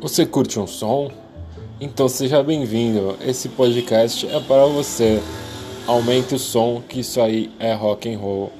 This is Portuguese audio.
Você curte um som? Então seja bem-vindo. Esse podcast é para você. Aumente o som, que isso aí é rock and roll.